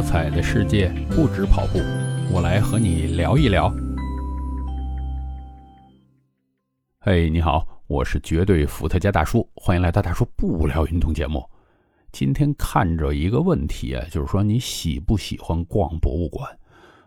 多彩的世界不止跑步，我来和你聊一聊。嘿，你好，我是绝对伏特加大叔，欢迎来到大叔不聊运动节目。今天看着一个问题啊，就是说你喜不喜欢逛博物馆？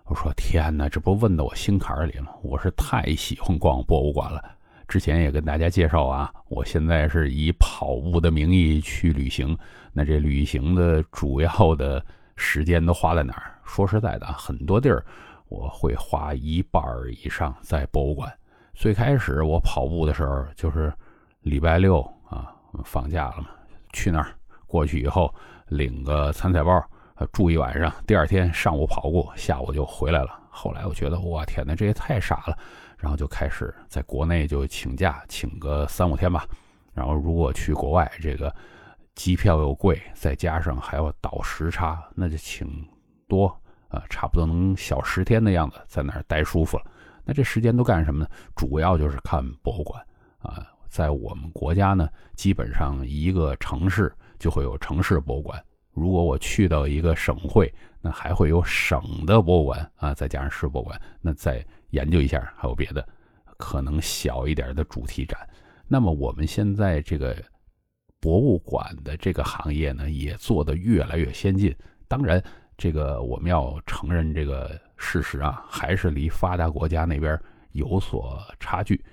我说天哪，这不问到我心坎里了。我是太喜欢逛博物馆了。之前也跟大家介绍啊，我现在是以跑步的名义去旅行。那这旅行的主要的时间都花在哪儿？说实在的啊，很多地儿我会花一半儿以上在博物馆。最开始我跑步的时候，就是礼拜六啊，放假了嘛，去那儿过去以后领个参赛包，住一晚上，第二天上午跑过，下午就回来了。后来我觉得，我天哪，这也太傻了。然后就开始在国内就请假，请个三五天吧。然后如果去国外，这个机票又贵，再加上还要倒时差，那就请多啊，差不多能小十天的样子，在那儿待舒服了。那这时间都干什么呢？主要就是看博物馆啊。在我们国家呢，基本上一个城市就会有城市博物馆。如果我去到一个省会，那还会有省的博物馆啊，再加上市博物馆，那再。研究一下，还有别的可能小一点的主题展。那么我们现在这个博物馆的这个行业呢，也做得越来越先进。当然，这个我们要承认这个事实啊，还是离发达国家那边有所差距。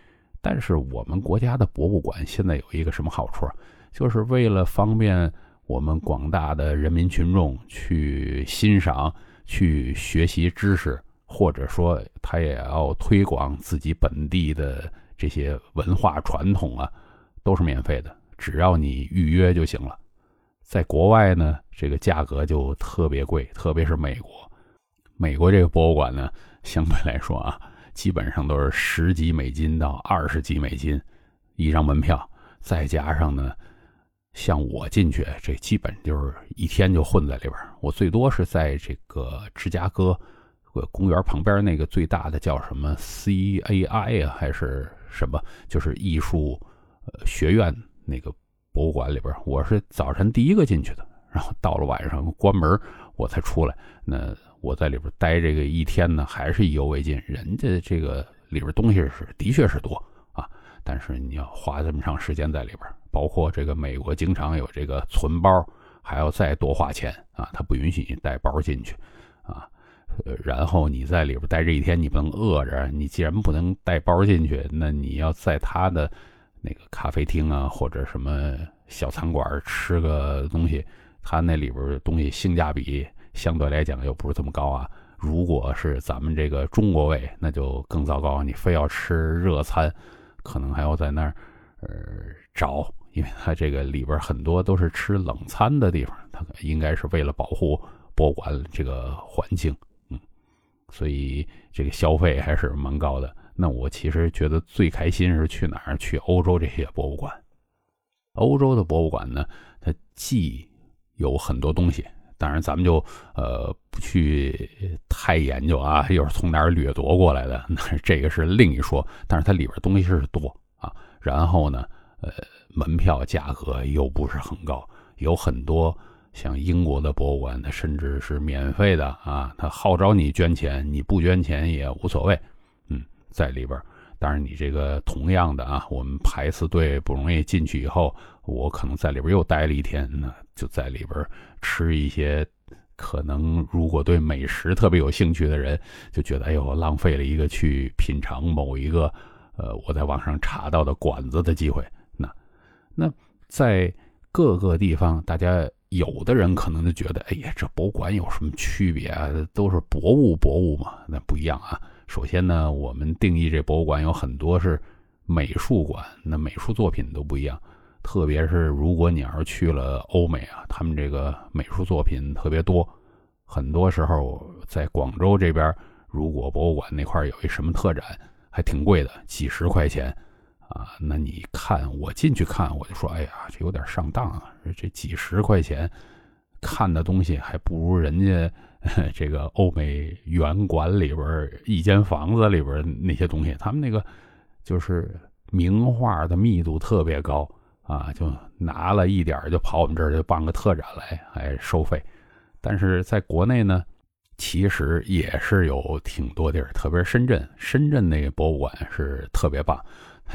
但是我们国家的博物馆现在有一个什么好处啊？就是为了方便我们广大的人民群众去欣赏、去学习知识。或者说，他也要推广自己本地的这些文化传统啊，都是免费的，只要你预约就行了。在国外呢，这个价格就特别贵，特别是美国。美国这个博物馆呢，相对来说啊，基本上都是十几美金到二十几美金一张门票，再加上呢，像我进去，这基本就是一天就混在里边。我最多是在这个芝加哥。公园旁边那个最大的叫什么 CAI 啊，还是什么？就是艺术学院那个博物馆里边，我是早晨第一个进去的，然后到了晚上关门我才出来。那我在里边待这个一天呢，还是意犹未尽。人家这个里边东西是的确是多啊，但是你要花这么长时间在里边，包括这个美国经常有这个存包，还要再多花钱啊，他不允许你带包进去啊。然后你在里边待这一天，你不能饿着。你既然不能带包进去，那你要在他的那个咖啡厅啊，或者什么小餐馆吃个东西，他那里边东西性价比相对来讲又不是这么高啊。如果是咱们这个中国胃，那就更糟糕。你非要吃热餐，可能还要在那儿呃找，因为他这个里边很多都是吃冷餐的地方，他应该是为了保护博物馆这个环境。嗯所以这个消费还是蛮高的。那我其实觉得最开心是去哪儿？去欧洲这些博物馆。欧洲的博物馆呢，它既有很多东西，当然咱们就呃不去太研究啊，又是从哪儿掠夺过来的，那这个是另一说。但是它里边东西是多啊。然后呢，呃，门票价格又不是很高，有很多。像英国的博物馆，它甚至是免费的啊！它号召你捐钱，你不捐钱也无所谓。在里边，当然你这个同样的啊，我们排次队不容易进去以后，我可能在里边又待了一天，那就在里边吃一些可能如果对美食特别有兴趣的人就觉得，哎呦，浪费了一个去品尝某一个呃我在网上查到的馆子的机会。那那在各个地方，大家。有的人可能就觉得，哎呀，这博物馆有什么区别啊？都是博物，博物嘛，那不一样啊。首先呢，我们定义这博物馆有很多是美术馆，那美术作品都不一样。特别是如果你要是去了欧美啊，他们这个美术作品特别多。很多时候在广州这边，如果博物馆那块有一什么特展，还挺贵的，几十块钱。啊，那你看我进去看，我就说，哎呀，这有点上当啊！这几十块钱看的东西，还不如人家 这个欧美园馆里边一间房子里边那些东西。他们那个就是名画的密度特别高啊，就拿了一点就跑我们这儿就办个特展来，还收费。但是在国内呢，其实也是有挺多地儿，特别是深圳，深圳那个博物馆是特别棒，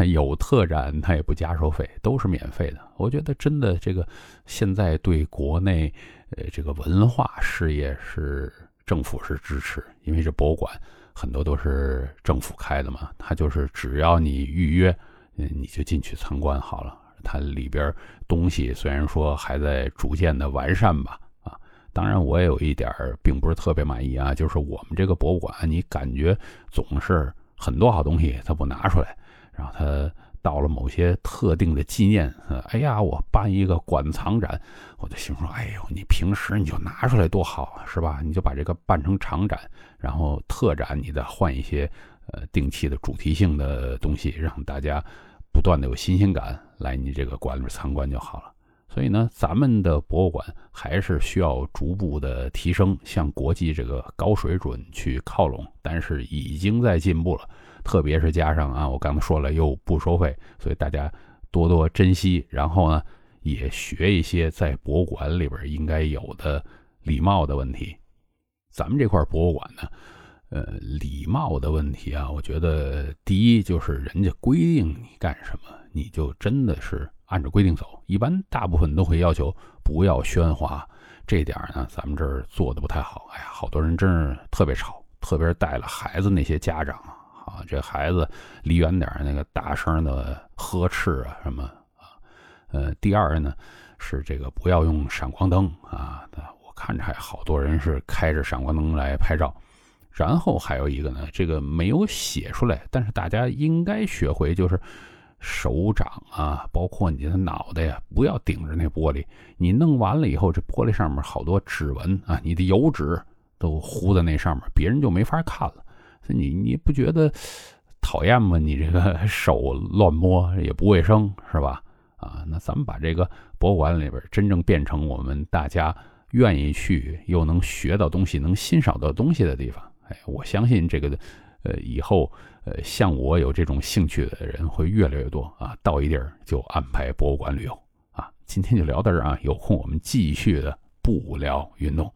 有特展，它也不加收费，都是免费的。我觉得真的这个现在对国内呃这个文化事业是政府是支持，因为这博物馆很多都是政府开的嘛，它就是只要你预约，嗯，你就进去参观好了。它里边东西虽然说还在逐渐的完善吧，啊，当然我也有一点并不是特别满意啊，就是我们这个博物馆，你感觉总是很多好东西它不拿出来，然后他到了某些特定的纪念，呃哎呀，我办一个馆藏展，我就心说，哎呦，你平时你就拿出来多好啊，是吧？你就把这个办成长展，然后特展你再换一些呃定期的主题性的东西，让大家。不断的有新鲜感来你这个馆里参观就好了。所以呢，咱们的博物馆还是需要逐步的提升，向国际这个高水准去靠拢。但是已经在进步了，特别是加上啊，我刚才说了又不收费，所以大家多多珍惜。然后呢，也学一些在博物馆里边应该有的礼貌的问题。咱们这块博物馆呢。呃，礼貌的问题啊，我觉得第一就是人家规定你干什么，你就真的是按照规定走。一般大部分都会要求不要喧哗，这点呢，咱们这儿做的不太好。哎呀，好多人真是特别吵，特别是带了孩子那些家长啊，这孩子离远点那个大声的呵斥啊什么啊。呃，第二呢是这个不要用闪光灯啊，我看着还好多人是开着闪光灯来拍照。然后还有一个呢，这个没有写出来，但是大家应该学会，就是手掌啊，包括你的脑袋呀，不要顶着那玻璃。你弄完了以后，这玻璃上面好多指纹啊，你的油脂都糊在那上面，别人就没法看了。你你不觉得讨厌吗？你这个手乱摸也不卫生，是吧？啊，那咱们把这个博物馆里边真正变成我们大家愿意去又能学到东西、能欣赏到东西的地方。哎，我相信这个，呃，以后，呃，像我有这种兴趣的人会越来越多啊。到一地儿就安排博物馆旅游啊。今天就聊到这儿啊，有空我们继续的不聊运动。